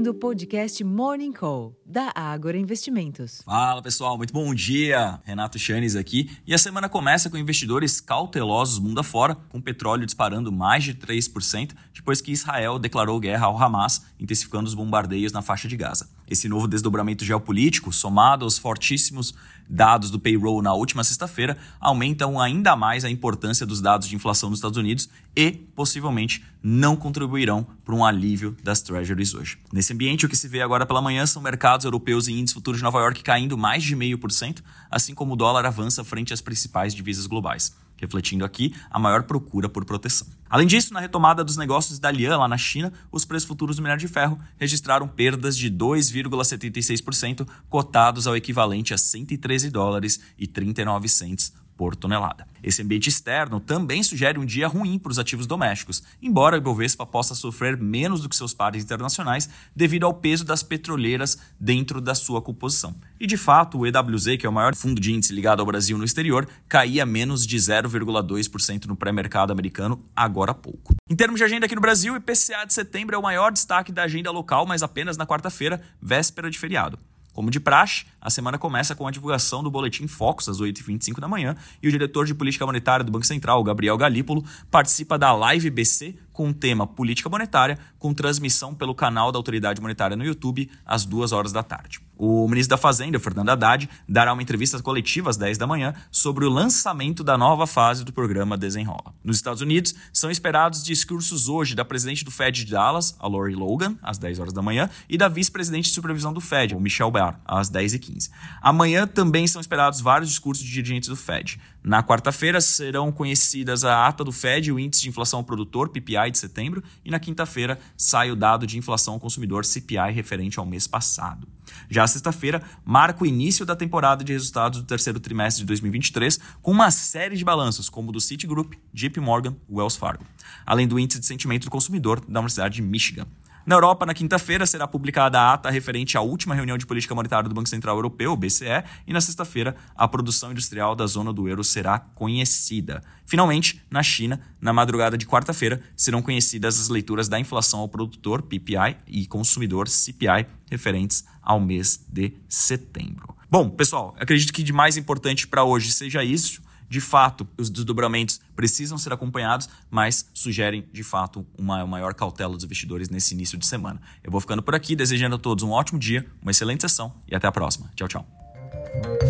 ouvindo o podcast Morning Call, da Ágora Investimentos. Fala pessoal, muito bom dia. Renato Chanes aqui. E a semana começa com investidores cautelosos mundo afora, com petróleo disparando mais de 3%, depois que Israel declarou guerra ao Hamas, intensificando os bombardeios na faixa de Gaza. Esse novo desdobramento geopolítico, somado aos fortíssimos dados do payroll na última sexta-feira, aumentam ainda mais a importância dos dados de inflação nos Estados Unidos e, possivelmente, não contribuirão para um alívio das treasuries hoje. Nesse ambiente, o que se vê agora pela manhã são mercados europeus e índices futuros de Nova York caindo mais de 0,5%, assim como o dólar avança frente às principais divisas globais refletindo aqui a maior procura por proteção. Além disso, na retomada dos negócios da Lian lá na China, os preços futuros do minério de ferro registraram perdas de 2,76%, cotados ao equivalente a 113 dólares e 39 cents por tonelada. Esse ambiente externo também sugere um dia ruim para os ativos domésticos, embora o Ibovespa possa sofrer menos do que seus pares internacionais devido ao peso das petroleiras dentro da sua composição. E de fato, o EWZ, que é o maior fundo de índice ligado ao Brasil no exterior, caía menos de 0,2% no pré-mercado americano agora há pouco. Em termos de agenda aqui no Brasil, o IPCA de setembro é o maior destaque da agenda local, mas apenas na quarta-feira, véspera de feriado. Como de praxe, a semana começa com a divulgação do Boletim Focus às 8h25 da manhã e o diretor de política monetária do Banco Central, Gabriel Galípolo, participa da Live BC com o tema Política Monetária, com transmissão pelo canal da Autoridade Monetária no YouTube às 2 horas da tarde. O ministro da Fazenda, Fernando Haddad, dará uma entrevista coletiva às 10 da manhã sobre o lançamento da nova fase do programa Desenrola. Nos Estados Unidos, são esperados discursos hoje da presidente do Fed de Dallas, a Lori Logan, às 10 horas da manhã, e da vice-presidente de supervisão do Fed, o Michel Barr, às 10h15. Amanhã também são esperados vários discursos de dirigentes do Fed. Na quarta-feira serão conhecidas a ata do Fed e o índice de inflação ao produtor, PPI, de setembro, e na quinta-feira sai o dado de inflação ao consumidor, CPI, referente ao mês passado. Já sexta-feira marca o início da temporada de resultados do terceiro trimestre de 2023, com uma série de balanços, como o do Citigroup, JP Morgan Wells Fargo, além do índice de sentimento do consumidor da Universidade de Michigan. Na Europa, na quinta-feira, será publicada a ata referente à última reunião de política monetária do Banco Central Europeu, BCE, e na sexta-feira, a produção industrial da zona do euro será conhecida. Finalmente, na China, na madrugada de quarta-feira, serão conhecidas as leituras da inflação ao produtor, PPI, e consumidor, CPI, referentes ao mês de setembro. Bom, pessoal, acredito que de mais importante para hoje seja isso. De fato, os desdobramentos precisam ser acompanhados, mas sugerem, de fato, uma maior cautela dos investidores nesse início de semana. Eu vou ficando por aqui, desejando a todos um ótimo dia, uma excelente sessão e até a próxima. Tchau, tchau.